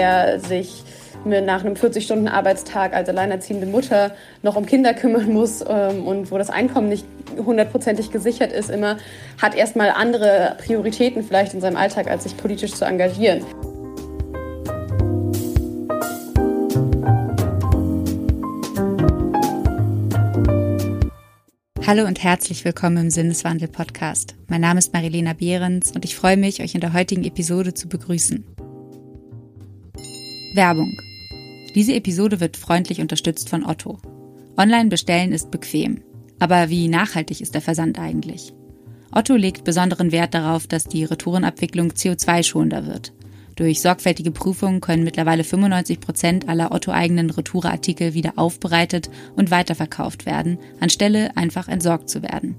der sich nach einem 40-Stunden-Arbeitstag als alleinerziehende Mutter noch um Kinder kümmern muss ähm, und wo das Einkommen nicht hundertprozentig gesichert ist, immer hat erstmal andere Prioritäten vielleicht in seinem Alltag, als sich politisch zu engagieren. Hallo und herzlich willkommen im Sinneswandel-Podcast. Mein Name ist Marilena Behrens und ich freue mich, euch in der heutigen Episode zu begrüßen. Werbung. Diese Episode wird freundlich unterstützt von Otto. Online bestellen ist bequem. Aber wie nachhaltig ist der Versand eigentlich? Otto legt besonderen Wert darauf, dass die Retourenabwicklung CO2-schonender wird. Durch sorgfältige Prüfungen können mittlerweile 95 Prozent aller Otto-eigenen Retoureartikel wieder aufbereitet und weiterverkauft werden, anstelle einfach entsorgt zu werden.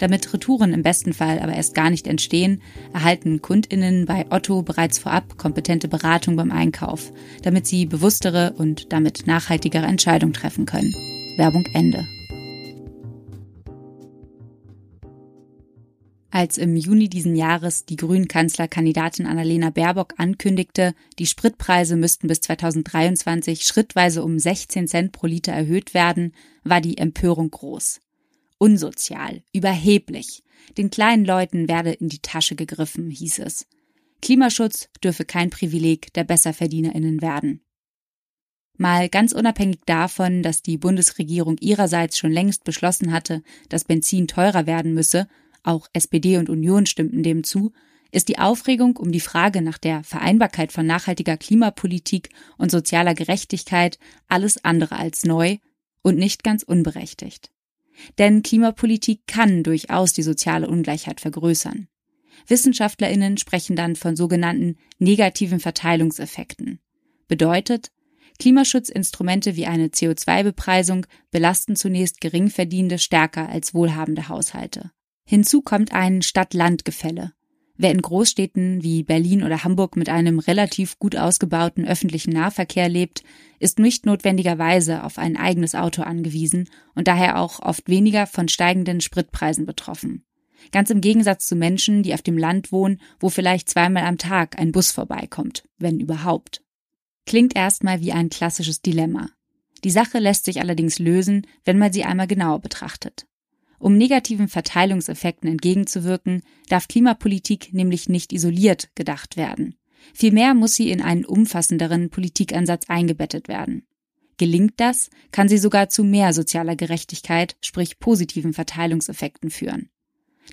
Damit Retouren im besten Fall aber erst gar nicht entstehen, erhalten KundInnen bei Otto bereits vorab kompetente Beratung beim Einkauf, damit sie bewusstere und damit nachhaltigere Entscheidungen treffen können. Werbung Ende. Als im Juni diesen Jahres die Grünen-Kanzlerkandidatin Annalena Baerbock ankündigte, die Spritpreise müssten bis 2023 schrittweise um 16 Cent pro Liter erhöht werden, war die Empörung groß. Unsozial, überheblich. Den kleinen Leuten werde in die Tasche gegriffen, hieß es. Klimaschutz dürfe kein Privileg der Besserverdienerinnen werden. Mal ganz unabhängig davon, dass die Bundesregierung ihrerseits schon längst beschlossen hatte, dass Benzin teurer werden müsse auch SPD und Union stimmten dem zu, ist die Aufregung um die Frage nach der Vereinbarkeit von nachhaltiger Klimapolitik und sozialer Gerechtigkeit alles andere als neu und nicht ganz unberechtigt. Denn Klimapolitik kann durchaus die soziale Ungleichheit vergrößern. Wissenschaftlerinnen sprechen dann von sogenannten negativen Verteilungseffekten. Bedeutet, Klimaschutzinstrumente wie eine CO2-Bepreisung belasten zunächst Geringverdienende stärker als wohlhabende Haushalte. Hinzu kommt ein Stadt-Land-Gefälle. Wer in Großstädten wie Berlin oder Hamburg mit einem relativ gut ausgebauten öffentlichen Nahverkehr lebt, ist nicht notwendigerweise auf ein eigenes Auto angewiesen und daher auch oft weniger von steigenden Spritpreisen betroffen. Ganz im Gegensatz zu Menschen, die auf dem Land wohnen, wo vielleicht zweimal am Tag ein Bus vorbeikommt, wenn überhaupt. Klingt erstmal wie ein klassisches Dilemma. Die Sache lässt sich allerdings lösen, wenn man sie einmal genauer betrachtet. Um negativen Verteilungseffekten entgegenzuwirken, darf Klimapolitik nämlich nicht isoliert gedacht werden. Vielmehr muss sie in einen umfassenderen Politikansatz eingebettet werden. Gelingt das, kann sie sogar zu mehr sozialer Gerechtigkeit, sprich positiven Verteilungseffekten führen.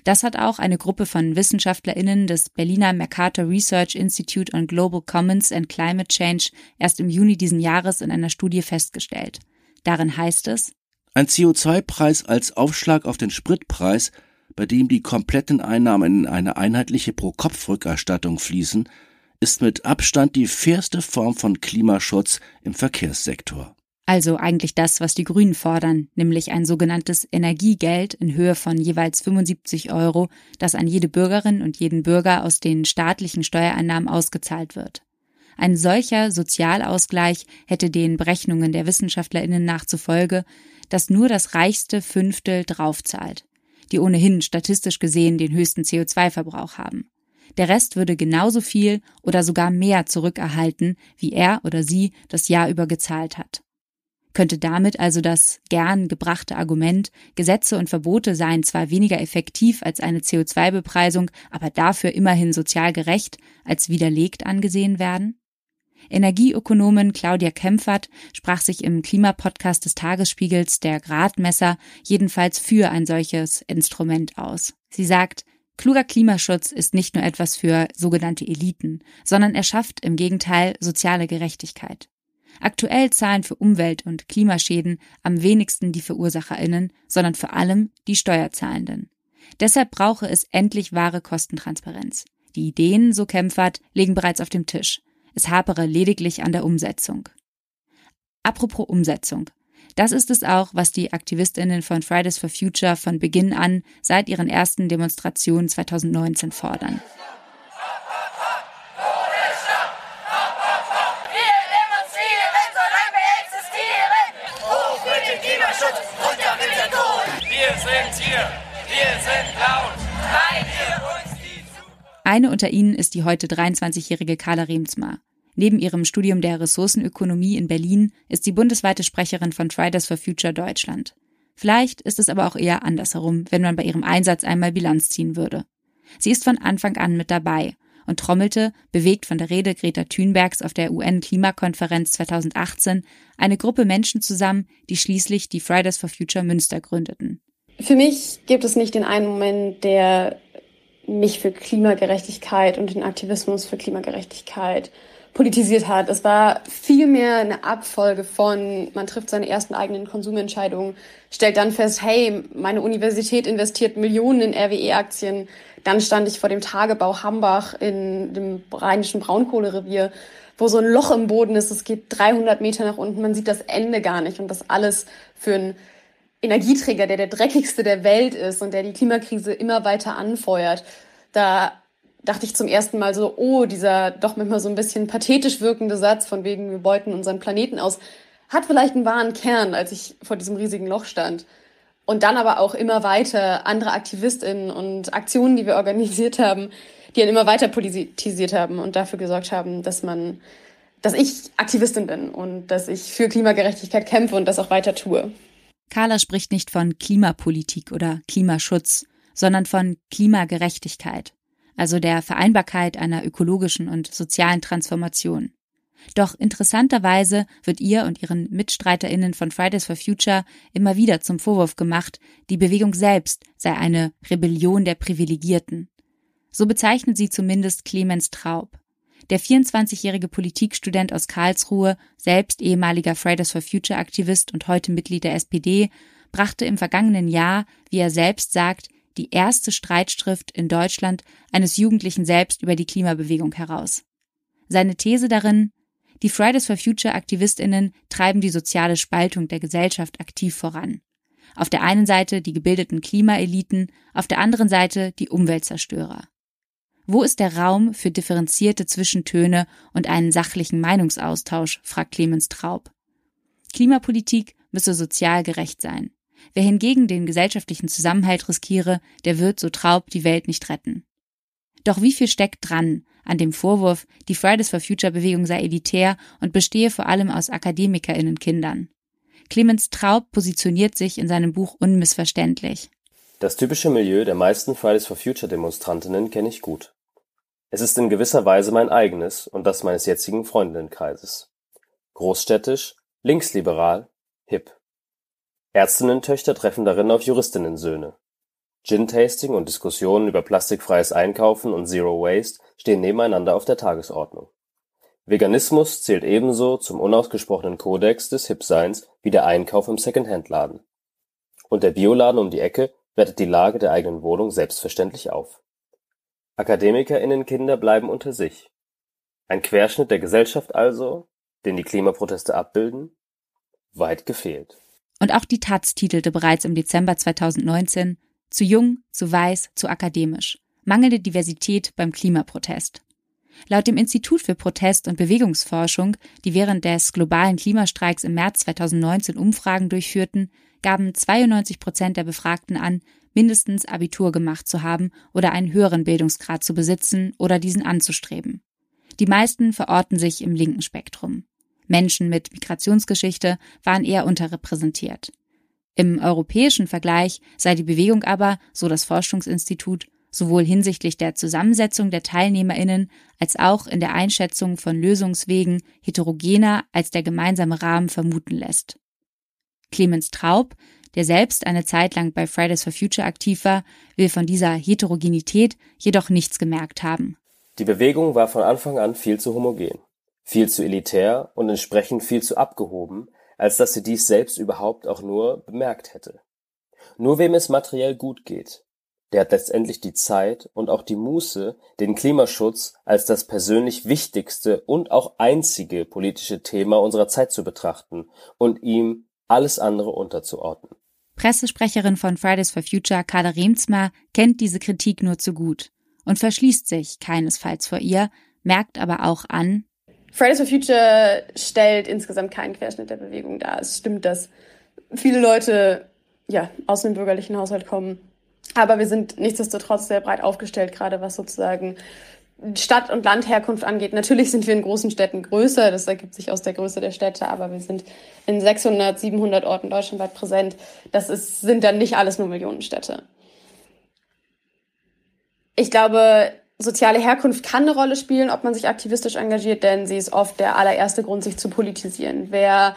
Das hat auch eine Gruppe von WissenschaftlerInnen des Berliner Mercator Research Institute on Global Commons and Climate Change erst im Juni diesen Jahres in einer Studie festgestellt. Darin heißt es, ein CO2-Preis als Aufschlag auf den Spritpreis, bei dem die kompletten Einnahmen in eine einheitliche Pro-Kopf-Rückerstattung fließen, ist mit Abstand die fairste Form von Klimaschutz im Verkehrssektor. Also eigentlich das, was die Grünen fordern, nämlich ein sogenanntes Energiegeld in Höhe von jeweils 75 Euro, das an jede Bürgerin und jeden Bürger aus den staatlichen Steuereinnahmen ausgezahlt wird. Ein solcher Sozialausgleich hätte den Berechnungen der Wissenschaftlerinnen nachzufolge dass nur das reichste Fünftel draufzahlt, die ohnehin statistisch gesehen den höchsten CO2-Verbrauch haben. Der Rest würde genauso viel oder sogar mehr zurückerhalten, wie er oder sie das Jahr über gezahlt hat. Könnte damit also das gern gebrachte Argument, Gesetze und Verbote seien zwar weniger effektiv als eine CO2-Bepreisung, aber dafür immerhin sozial gerecht, als widerlegt angesehen werden? Energieökonomin Claudia Kempfert sprach sich im Klimapodcast des Tagesspiegels der Gradmesser jedenfalls für ein solches Instrument aus. Sie sagt, Kluger Klimaschutz ist nicht nur etwas für sogenannte Eliten, sondern er schafft im Gegenteil soziale Gerechtigkeit. Aktuell zahlen für Umwelt- und Klimaschäden am wenigsten die Verursacherinnen, sondern vor allem die Steuerzahlenden. Deshalb brauche es endlich wahre Kostentransparenz. Die Ideen, so Kempfert, liegen bereits auf dem Tisch. Es hapere lediglich an der Umsetzung. Apropos Umsetzung. Das ist es auch, was die Aktivistinnen von Fridays for Future von Beginn an seit ihren ersten Demonstrationen 2019 fordern. Eine unter ihnen ist die heute 23-jährige Carla Remsmar. Neben ihrem Studium der Ressourcenökonomie in Berlin ist sie bundesweite Sprecherin von Fridays for Future Deutschland. Vielleicht ist es aber auch eher andersherum, wenn man bei ihrem Einsatz einmal Bilanz ziehen würde. Sie ist von Anfang an mit dabei und trommelte, bewegt von der Rede Greta Thunbergs auf der UN-Klimakonferenz 2018, eine Gruppe Menschen zusammen, die schließlich die Fridays for Future Münster gründeten. Für mich gibt es nicht den einen Moment, der mich für Klimagerechtigkeit und den Aktivismus für Klimagerechtigkeit politisiert hat. Es war vielmehr eine Abfolge von, man trifft seine ersten eigenen Konsumentscheidungen, stellt dann fest, hey, meine Universität investiert Millionen in RWE-Aktien. Dann stand ich vor dem Tagebau Hambach in dem rheinischen Braunkohlerevier, wo so ein Loch im Boden ist. Es geht 300 Meter nach unten. Man sieht das Ende gar nicht. Und das alles für einen Energieträger, der der dreckigste der Welt ist und der die Klimakrise immer weiter anfeuert. Da dachte ich zum ersten Mal so, oh, dieser doch manchmal so ein bisschen pathetisch wirkende Satz von wegen, wir beuten unseren Planeten aus, hat vielleicht einen wahren Kern, als ich vor diesem riesigen Loch stand. Und dann aber auch immer weiter andere AktivistInnen und Aktionen, die wir organisiert haben, die dann immer weiter politisiert haben und dafür gesorgt haben, dass man, dass ich Aktivistin bin und dass ich für Klimagerechtigkeit kämpfe und das auch weiter tue. Carla spricht nicht von Klimapolitik oder Klimaschutz, sondern von Klimagerechtigkeit also der Vereinbarkeit einer ökologischen und sozialen Transformation. Doch interessanterweise wird ihr und ihren Mitstreiterinnen von Fridays for Future immer wieder zum Vorwurf gemacht, die Bewegung selbst sei eine Rebellion der Privilegierten. So bezeichnet sie zumindest Clemens Traub. Der 24-jährige Politikstudent aus Karlsruhe, selbst ehemaliger Fridays for Future Aktivist und heute Mitglied der SPD, brachte im vergangenen Jahr, wie er selbst sagt, die erste Streitschrift in Deutschland eines Jugendlichen selbst über die Klimabewegung heraus. Seine These darin, die Fridays for Future Aktivistinnen treiben die soziale Spaltung der Gesellschaft aktiv voran. Auf der einen Seite die gebildeten Klimaeliten, auf der anderen Seite die Umweltzerstörer. Wo ist der Raum für differenzierte Zwischentöne und einen sachlichen Meinungsaustausch, fragt Clemens Traub. Klimapolitik müsse sozial gerecht sein. Wer hingegen den gesellschaftlichen Zusammenhalt riskiere, der wird, so Traub, die Welt nicht retten. Doch wie viel steckt dran an dem Vorwurf, die Fridays for Future Bewegung sei elitär und bestehe vor allem aus AkademikerInnen-Kindern? Clemens Traub positioniert sich in seinem Buch unmissverständlich. Das typische Milieu der meisten Fridays for Future Demonstrantinnen kenne ich gut. Es ist in gewisser Weise mein eigenes und das meines jetzigen Freundinnenkreises. Großstädtisch, linksliberal, hip. Ärztinnen-Töchter treffen darin auf Juristinnen-Söhne. Gin-Tasting und Diskussionen über plastikfreies Einkaufen und Zero Waste stehen nebeneinander auf der Tagesordnung. Veganismus zählt ebenso zum unausgesprochenen Kodex des Hip-Seins wie der Einkauf im Secondhand-Laden. Und der Bioladen um die Ecke wertet die Lage der eigenen Wohnung selbstverständlich auf. AkademikerInnen-Kinder bleiben unter sich. Ein Querschnitt der Gesellschaft also, den die Klimaproteste abbilden? Weit gefehlt. Und auch die Taz titelte bereits im Dezember 2019 Zu jung, zu weiß, zu akademisch. Mangelnde Diversität beim Klimaprotest. Laut dem Institut für Protest- und Bewegungsforschung, die während des globalen Klimastreiks im März 2019 Umfragen durchführten, gaben 92 Prozent der Befragten an, mindestens Abitur gemacht zu haben oder einen höheren Bildungsgrad zu besitzen oder diesen anzustreben. Die meisten verorten sich im linken Spektrum. Menschen mit Migrationsgeschichte waren eher unterrepräsentiert. Im europäischen Vergleich sei die Bewegung aber, so das Forschungsinstitut, sowohl hinsichtlich der Zusammensetzung der Teilnehmerinnen als auch in der Einschätzung von Lösungswegen heterogener als der gemeinsame Rahmen vermuten lässt. Clemens Traub, der selbst eine Zeit lang bei Fridays for Future aktiv war, will von dieser Heterogenität jedoch nichts gemerkt haben. Die Bewegung war von Anfang an viel zu homogen viel zu elitär und entsprechend viel zu abgehoben, als dass sie dies selbst überhaupt auch nur bemerkt hätte. Nur wem es materiell gut geht, der hat letztendlich die Zeit und auch die Muße, den Klimaschutz als das persönlich wichtigste und auch einzige politische Thema unserer Zeit zu betrachten und ihm alles andere unterzuordnen. Pressesprecherin von Fridays for Future, Carla Remsmar, kennt diese Kritik nur zu gut und verschließt sich keinesfalls vor ihr, merkt aber auch an, Fridays for Future stellt insgesamt keinen Querschnitt der Bewegung dar. Es stimmt, dass viele Leute ja, aus dem bürgerlichen Haushalt kommen. Aber wir sind nichtsdestotrotz sehr breit aufgestellt, gerade was sozusagen Stadt- und Landherkunft angeht, natürlich sind wir in großen Städten größer, das ergibt sich aus der Größe der Städte, aber wir sind in 600, 700 Orten deutschlandweit präsent. Das ist, sind dann nicht alles nur Millionenstädte. Ich glaube, soziale Herkunft kann eine Rolle spielen, ob man sich aktivistisch engagiert, denn sie ist oft der allererste Grund, sich zu politisieren. Wer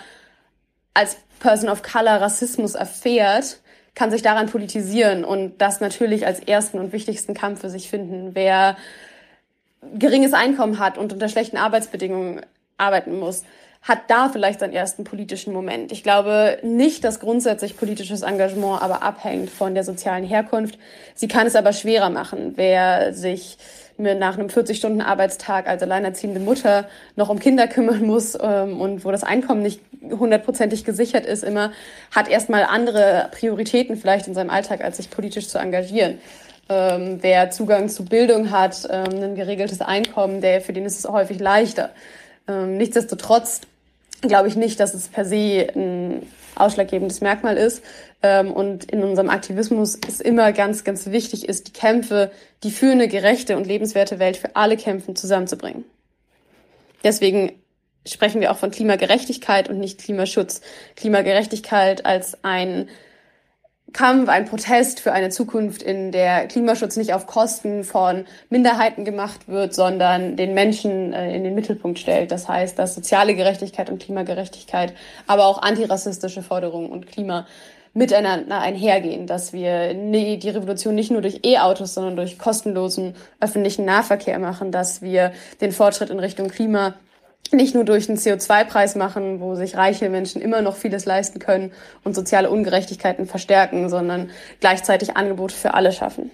als Person of Color Rassismus erfährt, kann sich daran politisieren und das natürlich als ersten und wichtigsten Kampf für sich finden. Wer geringes Einkommen hat und unter schlechten Arbeitsbedingungen arbeiten muss, hat da vielleicht seinen ersten politischen Moment. Ich glaube nicht, dass grundsätzlich politisches Engagement aber abhängt von der sozialen Herkunft. Sie kann es aber schwerer machen. Wer sich nach einem 40-Stunden-Arbeitstag als alleinerziehende Mutter noch um Kinder kümmern muss ähm, und wo das Einkommen nicht hundertprozentig gesichert ist, immer hat erstmal andere Prioritäten vielleicht in seinem Alltag, als sich politisch zu engagieren ähm, wer Zugang zu Bildung hat, ähm, ein geregeltes Einkommen, der, für den ist es häufig leichter. Ähm, nichtsdestotrotz glaube ich nicht, dass es per se ein ausschlaggebendes Merkmal ist. Ähm, und in unserem Aktivismus ist immer ganz, ganz wichtig ist, die Kämpfe, die für eine gerechte und lebenswerte Welt für alle kämpfen, zusammenzubringen. Deswegen sprechen wir auch von Klimagerechtigkeit und nicht Klimaschutz. Klimagerechtigkeit als ein Kampf, ein Protest für eine Zukunft, in der Klimaschutz nicht auf Kosten von Minderheiten gemacht wird, sondern den Menschen äh, in den Mittelpunkt stellt. Das heißt, dass soziale Gerechtigkeit und Klimagerechtigkeit, aber auch antirassistische Forderungen und Klima miteinander einhergehen, dass wir die Revolution nicht nur durch E-Autos, sondern durch kostenlosen öffentlichen Nahverkehr machen, dass wir den Fortschritt in Richtung Klima nicht nur durch einen CO2-Preis machen, wo sich reiche Menschen immer noch vieles leisten können und soziale Ungerechtigkeiten verstärken, sondern gleichzeitig Angebote für alle schaffen.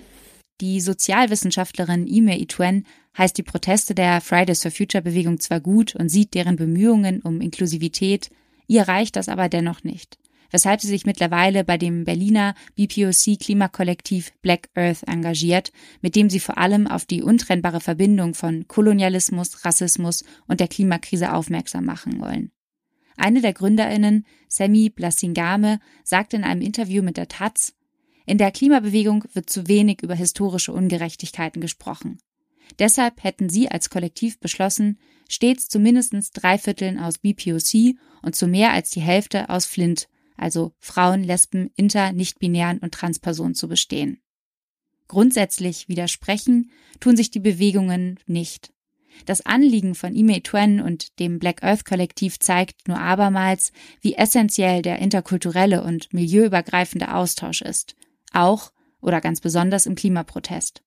Die Sozialwissenschaftlerin Ime Ituen heißt die Proteste der Fridays for Future Bewegung zwar gut und sieht deren Bemühungen um Inklusivität, ihr reicht das aber dennoch nicht weshalb sie sich mittlerweile bei dem Berliner BPOC-Klimakollektiv Black Earth engagiert, mit dem sie vor allem auf die untrennbare Verbindung von Kolonialismus, Rassismus und der Klimakrise aufmerksam machen wollen. Eine der Gründerinnen, Sammy Blasingame, sagte in einem Interview mit der Taz, in der Klimabewegung wird zu wenig über historische Ungerechtigkeiten gesprochen. Deshalb hätten sie als Kollektiv beschlossen, stets zu mindestens drei Vierteln aus BPOC und zu mehr als die Hälfte aus Flint also Frauen, Lesben, Inter, Nichtbinären und Transpersonen zu bestehen. Grundsätzlich widersprechen tun sich die Bewegungen nicht. Das Anliegen von Ime Twen und dem Black Earth Kollektiv zeigt nur abermals, wie essentiell der interkulturelle und milieuübergreifende Austausch ist. Auch oder ganz besonders im Klimaprotest.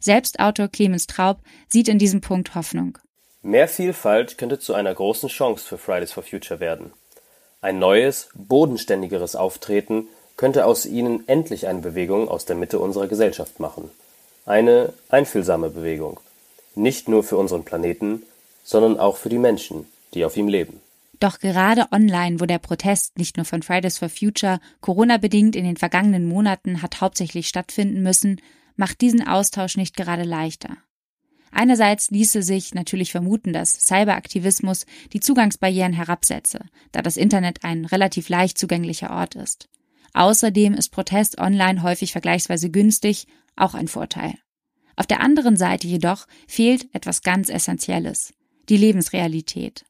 Selbst Autor Clemens Traub sieht in diesem Punkt Hoffnung. Mehr Vielfalt könnte zu einer großen Chance für Fridays for Future werden. Ein neues, bodenständigeres Auftreten könnte aus ihnen endlich eine Bewegung aus der Mitte unserer Gesellschaft machen. Eine einfühlsame Bewegung. Nicht nur für unseren Planeten, sondern auch für die Menschen, die auf ihm leben. Doch gerade online, wo der Protest nicht nur von Fridays for Future Corona-bedingt in den vergangenen Monaten hat hauptsächlich stattfinden müssen, macht diesen Austausch nicht gerade leichter. Einerseits ließe sich natürlich vermuten, dass Cyberaktivismus die Zugangsbarrieren herabsetze, da das Internet ein relativ leicht zugänglicher Ort ist. Außerdem ist Protest online häufig vergleichsweise günstig, auch ein Vorteil. Auf der anderen Seite jedoch fehlt etwas ganz Essentielles, die Lebensrealität,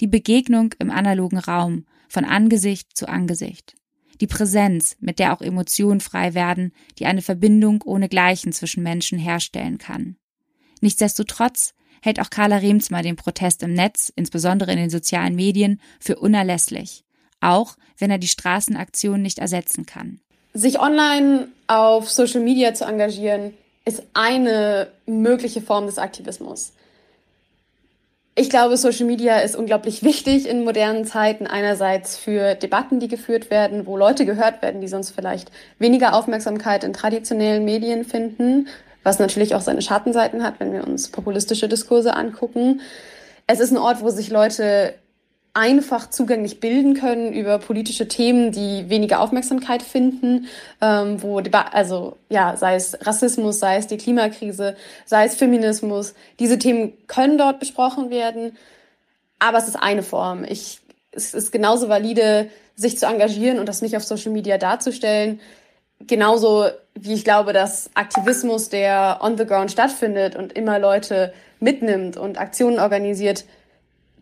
die Begegnung im analogen Raum, von Angesicht zu Angesicht, die Präsenz, mit der auch Emotionen frei werden, die eine Verbindung ohne Gleichen zwischen Menschen herstellen kann. Nichtsdestotrotz hält auch Carla Remsmar den Protest im Netz, insbesondere in den sozialen Medien, für unerlässlich, auch wenn er die Straßenaktion nicht ersetzen kann. Sich online auf Social Media zu engagieren, ist eine mögliche Form des Aktivismus. Ich glaube, Social Media ist unglaublich wichtig in modernen Zeiten. Einerseits für Debatten, die geführt werden, wo Leute gehört werden, die sonst vielleicht weniger Aufmerksamkeit in traditionellen Medien finden was natürlich auch seine Schattenseiten hat, wenn wir uns populistische Diskurse angucken. Es ist ein Ort, wo sich Leute einfach zugänglich bilden können über politische Themen, die weniger Aufmerksamkeit finden, ähm, wo also ja, sei es Rassismus, sei es die Klimakrise, sei es Feminismus, diese Themen können dort besprochen werden, aber es ist eine Form. Ich, es ist genauso valide, sich zu engagieren und das nicht auf Social Media darzustellen, genauso wie ich glaube, dass Aktivismus, der on the ground stattfindet und immer Leute mitnimmt und Aktionen organisiert,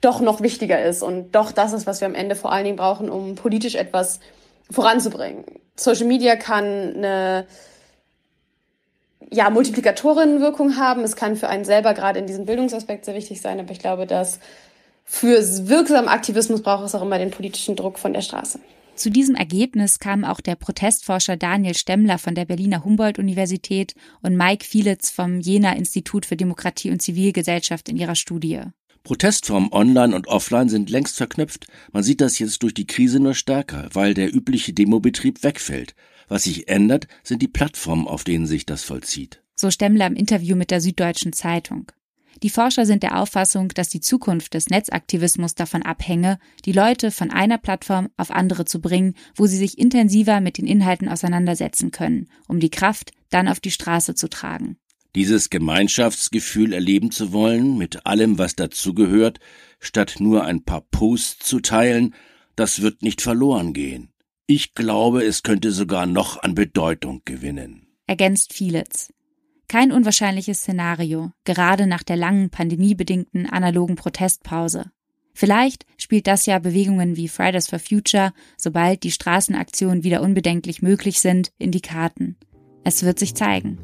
doch noch wichtiger ist und doch das ist, was wir am Ende vor allen Dingen brauchen, um politisch etwas voranzubringen. Social Media kann eine ja, Multiplikatorinnenwirkung haben. Es kann für einen selber gerade in diesem Bildungsaspekt sehr wichtig sein, aber ich glaube, dass für wirksamen Aktivismus braucht es auch immer den politischen Druck von der Straße. Zu diesem Ergebnis kamen auch der Protestforscher Daniel Stemmler von der Berliner Humboldt-Universität und Mike Fielitz vom Jena Institut für Demokratie und Zivilgesellschaft in ihrer Studie. Protestformen online und offline sind längst verknüpft. Man sieht das jetzt durch die Krise nur stärker, weil der übliche Demobetrieb wegfällt. Was sich ändert, sind die Plattformen, auf denen sich das vollzieht. So Stemmler im Interview mit der Süddeutschen Zeitung. Die Forscher sind der Auffassung, dass die Zukunft des Netzaktivismus davon abhänge, die Leute von einer Plattform auf andere zu bringen, wo sie sich intensiver mit den Inhalten auseinandersetzen können, um die Kraft dann auf die Straße zu tragen. Dieses Gemeinschaftsgefühl erleben zu wollen, mit allem, was dazugehört, statt nur ein paar Posts zu teilen, das wird nicht verloren gehen. Ich glaube, es könnte sogar noch an Bedeutung gewinnen. Ergänzt Fielitz. Kein unwahrscheinliches Szenario, gerade nach der langen pandemiebedingten analogen Protestpause. Vielleicht spielt das ja Bewegungen wie Fridays for Future, sobald die Straßenaktionen wieder unbedenklich möglich sind, in die Karten. Es wird sich zeigen.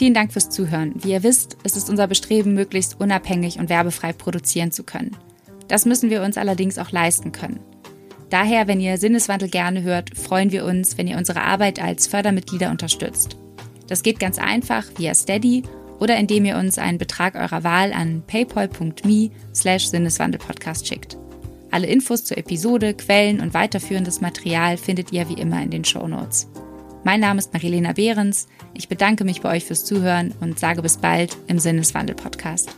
Vielen Dank fürs Zuhören. Wie ihr wisst, ist es unser Bestreben, möglichst unabhängig und werbefrei produzieren zu können. Das müssen wir uns allerdings auch leisten können. Daher, wenn ihr Sinneswandel gerne hört, freuen wir uns, wenn ihr unsere Arbeit als Fördermitglieder unterstützt. Das geht ganz einfach via Steady oder indem ihr uns einen Betrag eurer Wahl an paypal.me slash Sinneswandelpodcast schickt. Alle Infos zur Episode, Quellen und weiterführendes Material findet ihr wie immer in den Show Notes. Mein Name ist Marilena Behrens. Ich bedanke mich bei euch fürs Zuhören und sage bis bald im Sinneswandel-Podcast.